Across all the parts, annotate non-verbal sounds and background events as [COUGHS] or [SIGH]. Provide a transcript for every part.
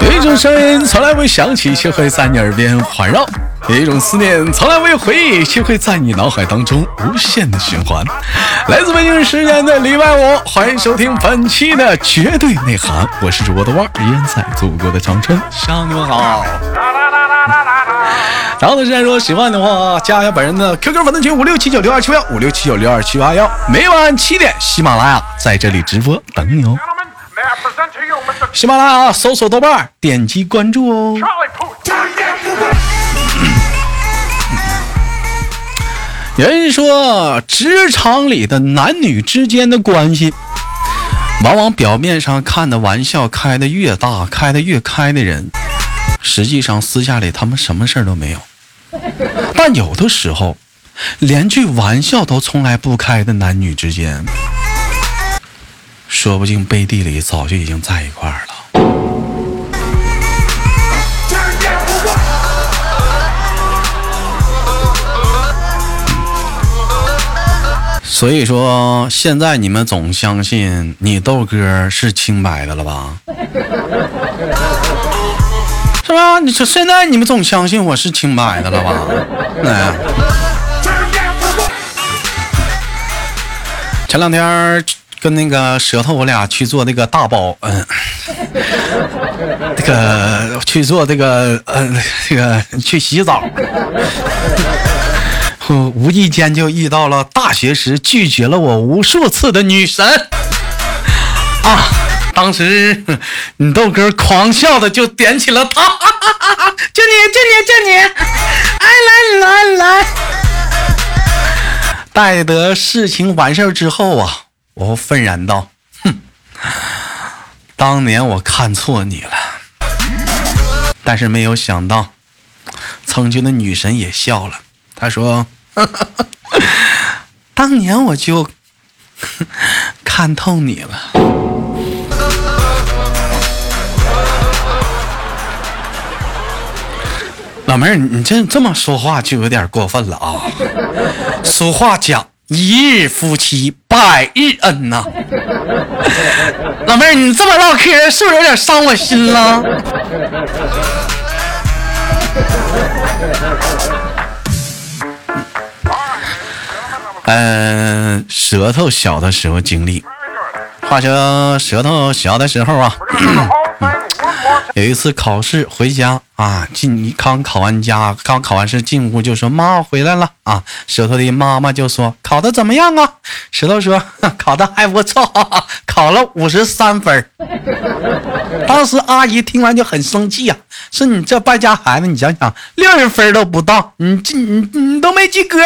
有一种声音从来未响起，却会在你耳边环绕；有一种思念从来未回忆，却会在你脑海当中无限的循环。来自北京时间的礼拜五，欢迎收听本期的绝对内涵，我是主播的腕，依然在祖国的长春向你们好。然后呢，现在说喜欢的话，加一下本人的 QQ 粉丝群五六七九六二七幺五六七九六二七八幺，每晚七点，喜马拉雅在这里直播等你哦。喜马拉雅搜索豆瓣，点击关注哦。[LAUGHS] 人说，职场里的男女之间的关系，往往表面上看的玩笑开的越大，开的越开的人，实际上私下里他们什么事儿都没有。但有的时候，连句玩笑都从来不开的男女之间。说不定背地里早就已经在一块儿了。所以说，现在你们总相信你豆哥是清白的了吧？是吧？你说现在你们总相信我是清白的了吧？[LAUGHS] 哎，前两天。跟那个舌头，我俩去做那个大包，嗯，[LAUGHS] 这个去做这个，嗯，这个去洗澡，[LAUGHS] 无意间就遇到了大学时拒绝了我无数次的女神啊！当时你豆哥狂笑的就点起了他，就你就你就你，哎来来来，待得事情完事之后啊。我愤然道：“哼，当年我看错你了，但是没有想到，曾经的女神也笑了。她说：‘ [LAUGHS] 当年我就 [LAUGHS] 看透你了。’老妹儿，你这这么说话就有点过分了啊！俗话讲。”一日夫妻百日恩呐，老妹儿，你这么唠嗑是不是有点伤我心了？嗯，[LAUGHS] 舌头小的时候经历，话说舌头小的时候啊。[COUGHS] [COUGHS] [LAUGHS] 有一次考试回家啊，进刚考完家，刚考完试进屋就说：“妈，我回来了啊。”舌头的妈妈就说：“考的怎么样啊？”石头说：“ [LAUGHS] 考的还不错，[LAUGHS] 考了五十三分。”当时阿姨听完就很生气呀，说：“你这败家孩子，你想想，六十分都不到，你这你你都没及格。”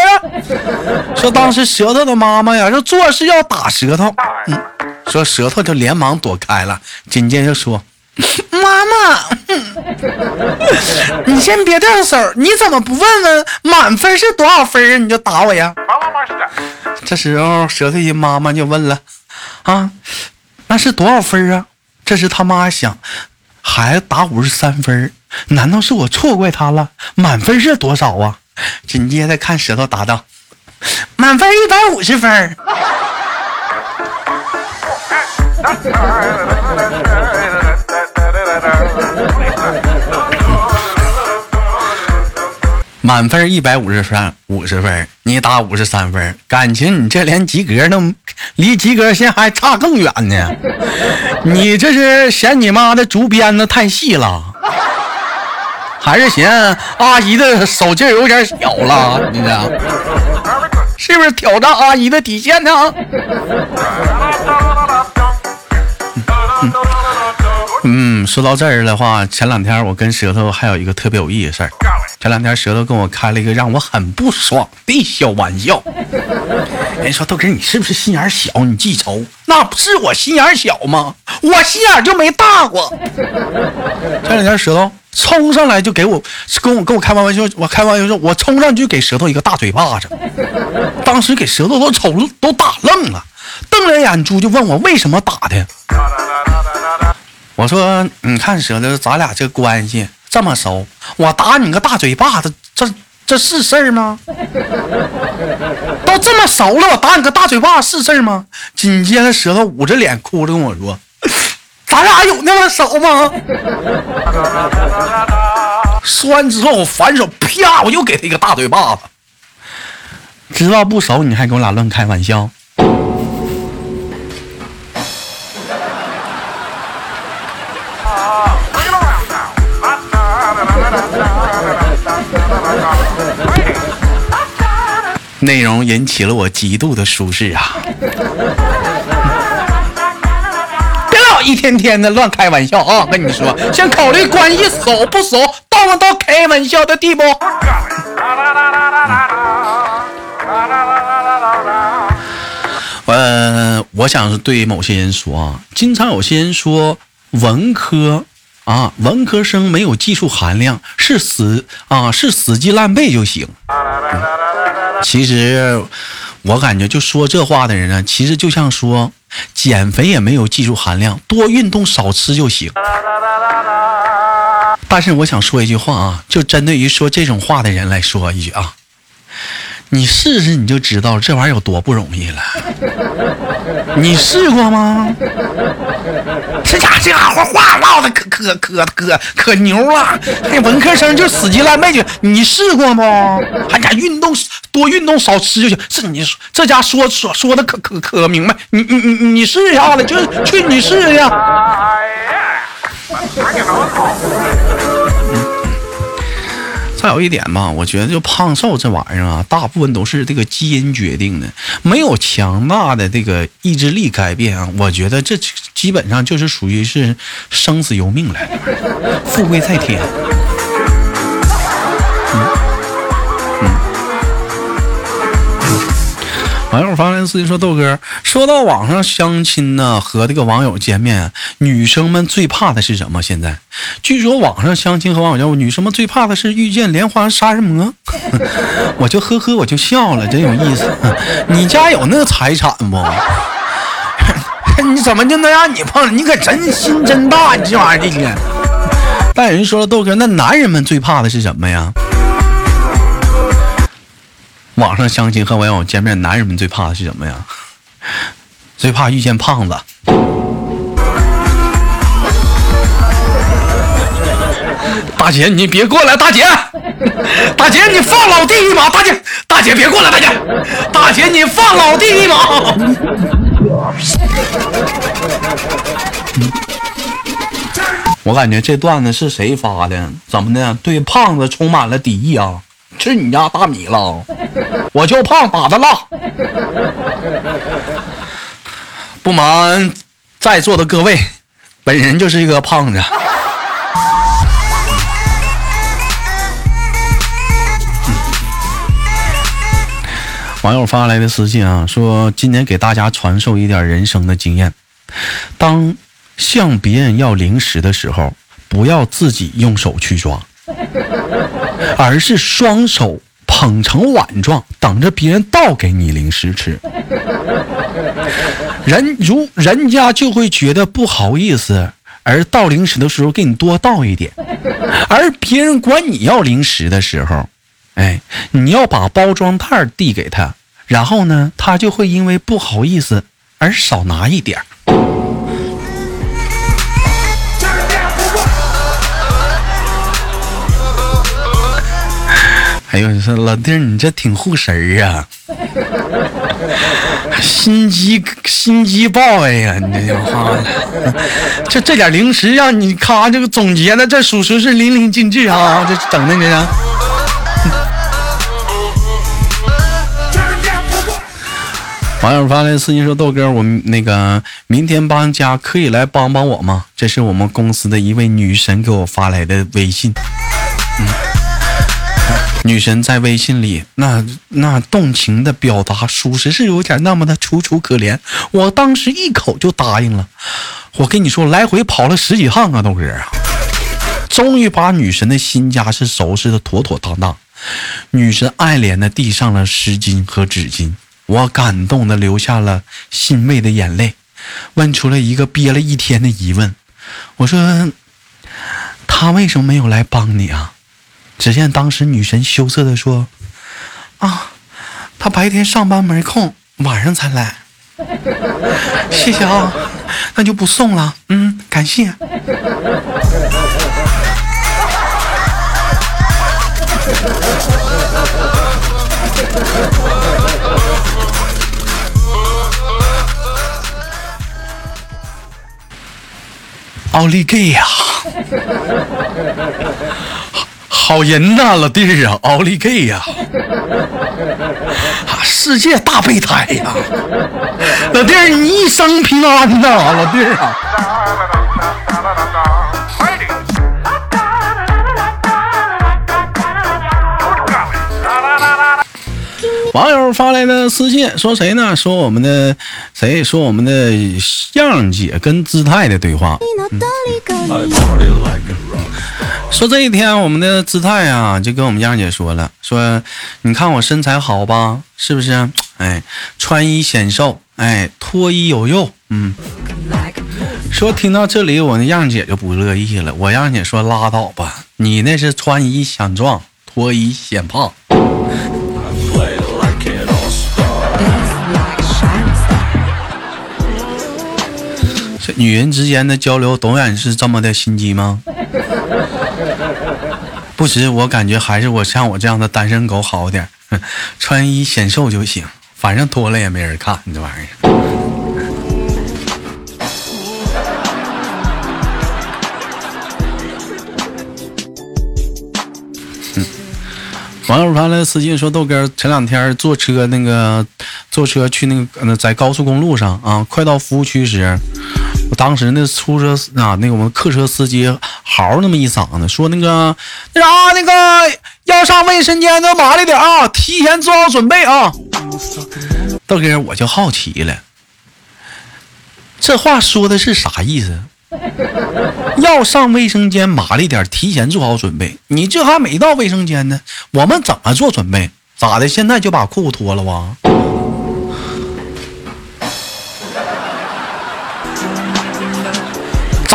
说当时舌头的妈妈呀，说做事要打舌头，嗯，说舌头就连忙躲开了，紧接着说。[LAUGHS] 妈妈，[LAUGHS] 你先别动手，你怎么不问问满分是多少分啊？你就打我呀！这时候舌头人妈妈就问了：“啊，那是多少分啊？”这时他妈想，孩子打五十三分，难道是我错怪他了？满分是多少啊？紧接着看舌头答道：“满分一百五十分。[LAUGHS] ”满分一百五十分，五十分，你打五十三分，感情你这连及格都离及格线还差更远呢。[LAUGHS] 你这是嫌你妈的竹鞭子太细了，还是嫌阿姨的手劲有点小了？你这是不是挑战阿姨的底线呢？嗯，说到这儿的话，前两天我跟舌头还有一个特别有意思的事儿。前两天舌头跟我开了一个让我很不爽的小玩笑。人说豆哥，你是不是心眼小？你记仇？那不是我心眼小吗？我心眼就没大过。前两天舌头冲上来就给我跟我跟我开玩笑，我开玩笑说，我冲上去给舌头一个大嘴巴子。当时给舌头都瞅都打愣了，瞪着眼珠就问我为什么打的。我说，你看舌头，咱俩这关系这么熟，我打你个大嘴巴子，这这是事儿吗？都这么熟了，我打你个大嘴巴是事儿吗？紧接着舌头捂着脸哭着跟我说：“咱俩有那么熟吗？”说完之后，我反手啪，我又给他一个大嘴巴子。知道不熟，你还跟我俩乱开玩笑？内容引起了我极度的舒适啊！[LAUGHS] 别老一天天的乱开玩笑啊！跟你说，先考虑关系熟不熟，到不到开玩笑的地步。呃，我想是对某些人说啊，经常有些人说文科啊，文科生没有技术含量，是死啊，是死记烂背就行。其实，我感觉就说这话的人呢，其实就像说减肥也没有技术含量，多运动少吃就行。但是我想说一句话啊，就针对于说这种话的人来说一句啊。你试试你就知道这玩意儿有多不容易了。你试过吗？这家这家伙话唠的可可可可可牛了。那文科生就死记烂背去，你试过吗？还敢运动多运动少吃就行。这你这家说说说的可可可明白。你你你你试一下子，就去你试试。再有一点吧，我觉得就胖瘦这玩意儿啊，大部分都是这个基因决定的，没有强大的这个意志力改变啊。我觉得这基本上就是属于是生死由命了，富贵在天。嗯嗯网友发来私信说：“豆哥，说到网上相亲呢，和这个网友见面，女生们最怕的是什么？现在，据说网上相亲和网友见面，女生们最怕的是遇见莲花杀人魔。[LAUGHS] 我就呵呵，我就笑了，真有意思。你家有那财产不？[LAUGHS] 你怎么就能让你碰？你可真心真大，你这玩意儿的。但人说了，豆哥，那男人们最怕的是什么呀？”网上相亲和网友见面，男人们最怕的是什么呀？最怕遇见胖子。大姐，你别过来！大姐，大姐，你放老弟一马！大姐，大姐别过来！大姐，大放老弟一马！我感觉这段子是谁发的？怎么的？对胖子充满了敌意啊？吃你家大米了，我就胖咋的了。不瞒在座的各位，本人就是一个胖子。网友发来的私信啊，说今年给大家传授一点人生的经验：当向别人要零食的时候，不要自己用手去抓。[LAUGHS] 而是双手捧成碗状，等着别人倒给你零食吃。人如人家就会觉得不好意思，而倒零食的时候给你多倒一点。而别人管你要零食的时候，哎，你要把包装袋递给他，然后呢，他就会因为不好意思而少拿一点儿。哎呦，你说老弟儿，你这挺护神儿啊！心机心机爆哎呀，你这哈，这这点零食让你咔这个总结的，这属实是淋漓尽致啊！这整的这。网友发来私信说：“豆哥，我那个明天搬家，可以来帮帮我吗？”这是我们公司的一位女神给我发来的微信。嗯。女神在微信里那那动情的表达，属实是有点那么的楚楚可怜。我当时一口就答应了。我跟你说，来回跑了十几趟啊，豆哥啊，终于把女神的新家是收拾的妥妥当当。女神爱怜的递上了湿巾和纸巾，我感动的流下了欣慰的眼泪，问出了一个憋了一天的疑问。我说，他为什么没有来帮你啊？只见当时女神羞涩的说：“啊，他白天上班没空，晚上才来。谢谢啊，那就不送了。嗯，感谢。[LAUGHS] 奥利给呀！好人呐，老弟儿啊，奥利给呀！啊，世界大备胎呀！老弟儿，你一生平安呐，老弟儿啊！网友发来的私信说谁呢？说我们的谁？说我们的样姐跟姿态的对话。说这一天，我们的姿态啊，就跟我们样姐说了，说你看我身材好吧，是不是？哎，穿衣显瘦，哎，脱衣有肉，嗯。说听到这里，我那样姐就不乐意了。我样姐说拉倒吧，你那是穿衣显壮，脱衣显胖。女人之间的交流永远是这么的心机吗？不是，我感觉还是我像我这样的单身狗好点，[LAUGHS] 穿衣显瘦就行，反正脱了也没人看，这玩意儿。嗯网友发来私信说：“豆哥，前两天坐车那个坐车去那个在高速公路上啊，快到服务区时，我当时那出租车啊，那个我们客车司机嚎那么一嗓子，说那个那啥那个要上卫生间的麻利点啊，提前做好准备啊。”豆哥，我就好奇了，这话说的是啥意思？要上卫生间，麻利点，提前做好准备。你这还没到卫生间呢，我们怎么做准备？咋的？现在就把裤子脱了哇？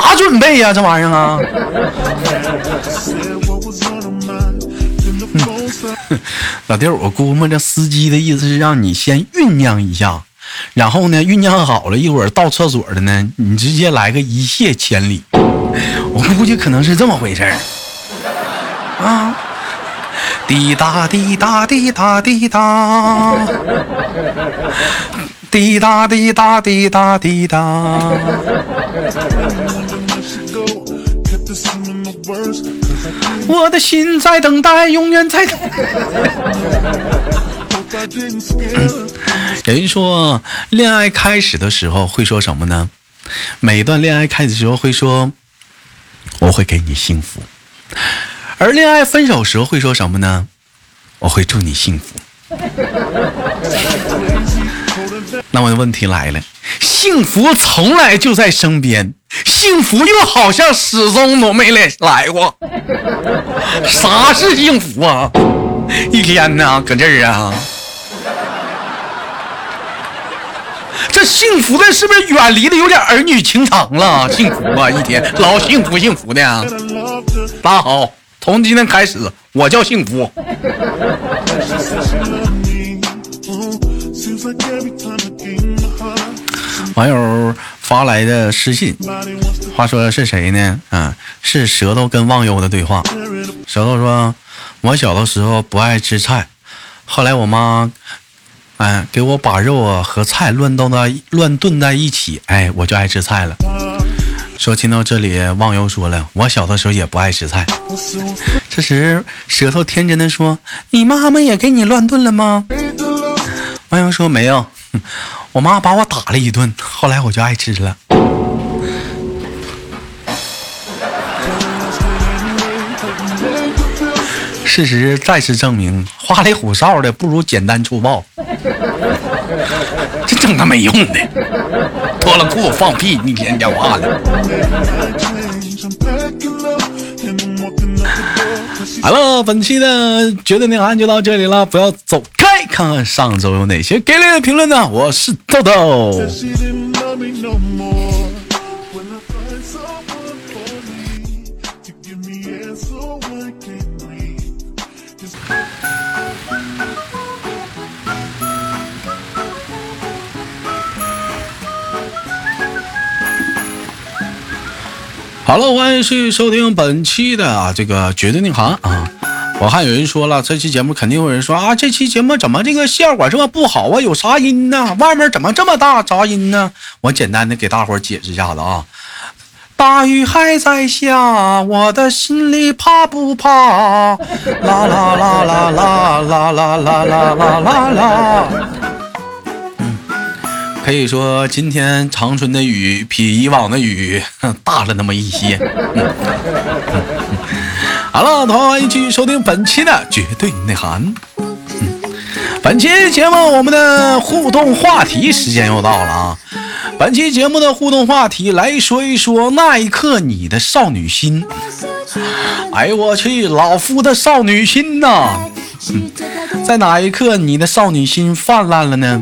咋准备呀？这玩意儿啊？[LAUGHS] 老弟儿，我估摸着司机的意思是让你先酝酿一下。然后呢，酝酿好了一会儿到厕所的呢，你直接来个一泻千里。我估计可能是这么回事儿啊！滴答滴答滴答滴答，滴答滴答滴答滴答。我的心在等待，永远在等。[LAUGHS] 有人说，恋爱开始的时候会说什么呢？每一段恋爱开始的时候会说，我会给你幸福。而恋爱分手时候会说什么呢？我会祝你幸福。那么问题来了，幸福从来就在身边，幸福又好像始终都没来来过。[LAUGHS] 啥是幸福啊？一天呢，搁这儿啊。这幸福的是不是远离的有点儿女情长了？幸福啊，一天老幸福幸福的。大家好，从今天开始我叫幸福。网友发来的私信，话说是谁呢？啊，是舌头跟忘忧的对话。舌头说：“我小的时候不爱吃菜，后来我妈。”哎，给我把肉啊和菜乱炖在乱炖在一起，哎，我就爱吃菜了。说听到这里，忘忧说了，我小的时候也不爱吃菜。这时，舌头天真的说：“你妈妈也给你乱炖了吗？”忘忧说：“没有，我妈把我打了一顿，后来我就爱吃了。”事实再次证明，花里胡哨的不如简单粗暴。这整他没用的，脱了裤子放屁，你天讲话的。好了，本期的绝对内涵就到这里了，不要走开，看看上周有哪些给力的评论呢？我是豆豆。好了，欢迎继续收听本期的啊这个绝对内涵啊！我看有人说了，这期节目肯定有人说啊，这期节目怎么这个效果这么不好啊？有啥音呢？外面怎么这么大杂音呢？我简单的给大伙解释一下子啊。大雨还在下，我的心里怕不怕？啦啦啦啦啦啦啦啦啦啦啦。可以说今天长春的雨比以往的雨 [LAUGHS] 大了那么一些。好了，同学们继续收听本期的绝对内涵。本期节目我们的互动话题时间又到了啊！本期节目的互动话题来说一说那一刻你的少女心。哎呦我去，老夫的少女心呐！在哪一刻你的少女心泛滥了呢？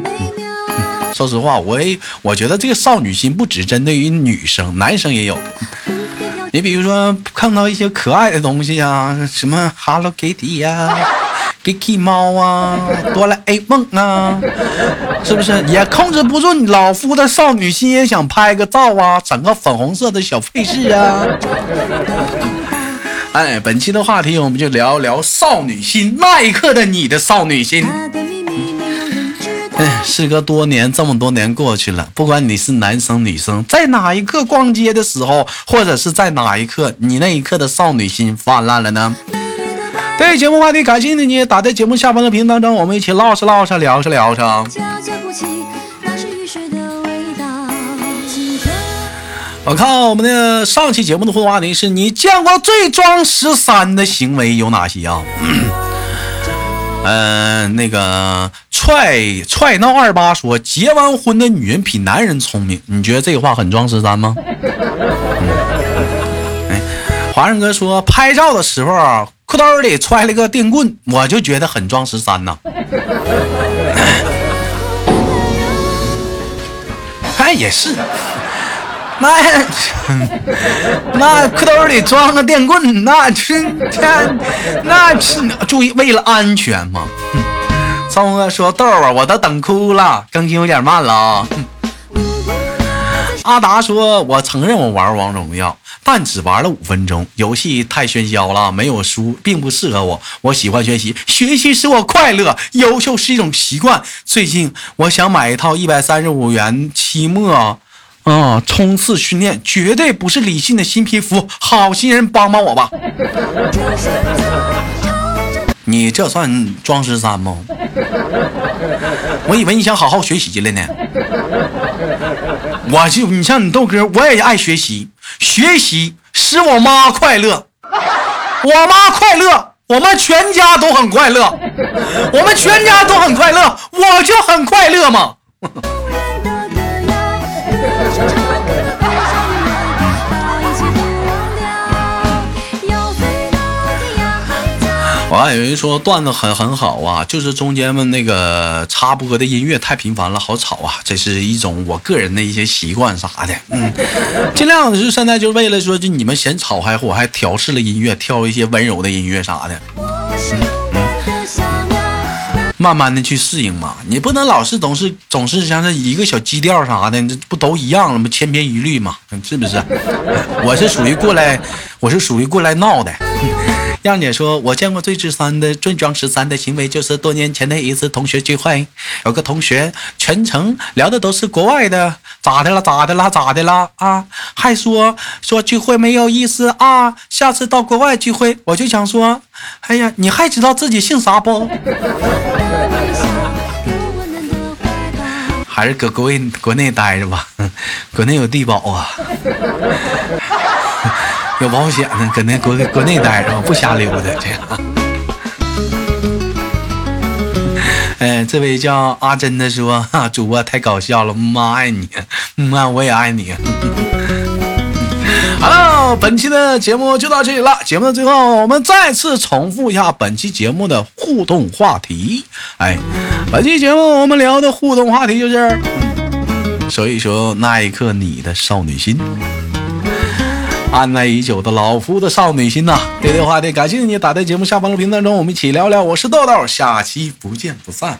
说实话，我也我觉得这个少女心不只针对于女生，男生也有。你比如说看到一些可爱的东西呀，什么 Hello Kitty 呀。g k y 猫啊，哆啦 A 梦啊，是不是也控制不住你老夫的少女心，也想拍个照啊，整个粉红色的小配饰啊？哎，本期的话题我们就聊聊少女心，那一刻的你的少女心。事，隔多年，这么多年过去了，不管你是男生女生，在哪一刻逛街的时候，或者是在哪一刻，你那一刻的少女心泛滥了呢？对节目话题感兴趣的你，打在节目下方的屏当中，我们一起唠嗑唠嗑，聊着聊着。我看我们的上期节目的互动话题是你见过最装十三的行为有哪些啊？嗯，[COUGHS] 那个踹踹闹二八说结完婚的女人比男人聪明，你觉得这话很装十三吗？[LAUGHS] 哎，华人哥说拍照的时候。裤兜里揣了个电棍，我就觉得很装十三呐。[LAUGHS] 哎，也是，那 [LAUGHS] 那裤兜里装个电棍，那是那是注意为了安全嘛。聪哥说豆儿，我都等哭了，更新有点慢了啊。[LAUGHS] 阿达说，我承认我玩王者荣耀。但只玩了五分钟，游戏太喧嚣了，没有输，并不适合我。我喜欢学习，学习使我快乐，优秀是一种习惯。最近我想买一套一百三十五元期末，啊，冲刺训练，绝对不是理性的新皮肤。好心人帮帮我吧！你这算装十三吗？我以为你想好好学习了呢。我就你像你豆哥，我也爱学习，学习使我妈快乐，我妈快乐，我们全家都很快乐，我们全家都很快乐，我就很快乐嘛。还有人说段子很很好啊，就是中间们那个插播的音乐太频繁了，好吵啊！这是一种我个人的一些习惯啥的，嗯，尽量是现在就为了说，就你们嫌吵，还我还调试了音乐，挑一些温柔的音乐啥的，嗯，慢慢的去适应嘛，你不能老是总是总是像是一个小基调啥的，这不都一样了吗？千篇一律嘛，是不是？我是属于过来，我是属于过来闹的。杨姐说：“我见过最十三的、最装十三的行为，就是多年前的一次同学聚会。有个同学全程聊的都是国外的，咋的了？咋的了？咋的了？啊，还说说聚会没有意思啊，下次到国外聚会。我就想说，哎呀，你还知道自己姓啥不？还是搁国内国内待着吧，[LAUGHS] 国内有低保啊。”有保险呢，搁那国国内待着，不瞎溜达这样。[LAUGHS] 哎，这位叫阿珍的说：“哈，主播太搞笑了，妈爱你，妈我也爱你。[LAUGHS] ”好了，本期的节目就到这里了。节目的最后，我们再次重复一下本期节目的互动话题。哎，本期节目我们聊的互动话题就是：所以说那一刻你的少女心。按耐已久的老夫的少女心呐！接电话的，感谢你打在节目下方的评论当中，我们一起聊聊。我是豆豆，下期不见不散。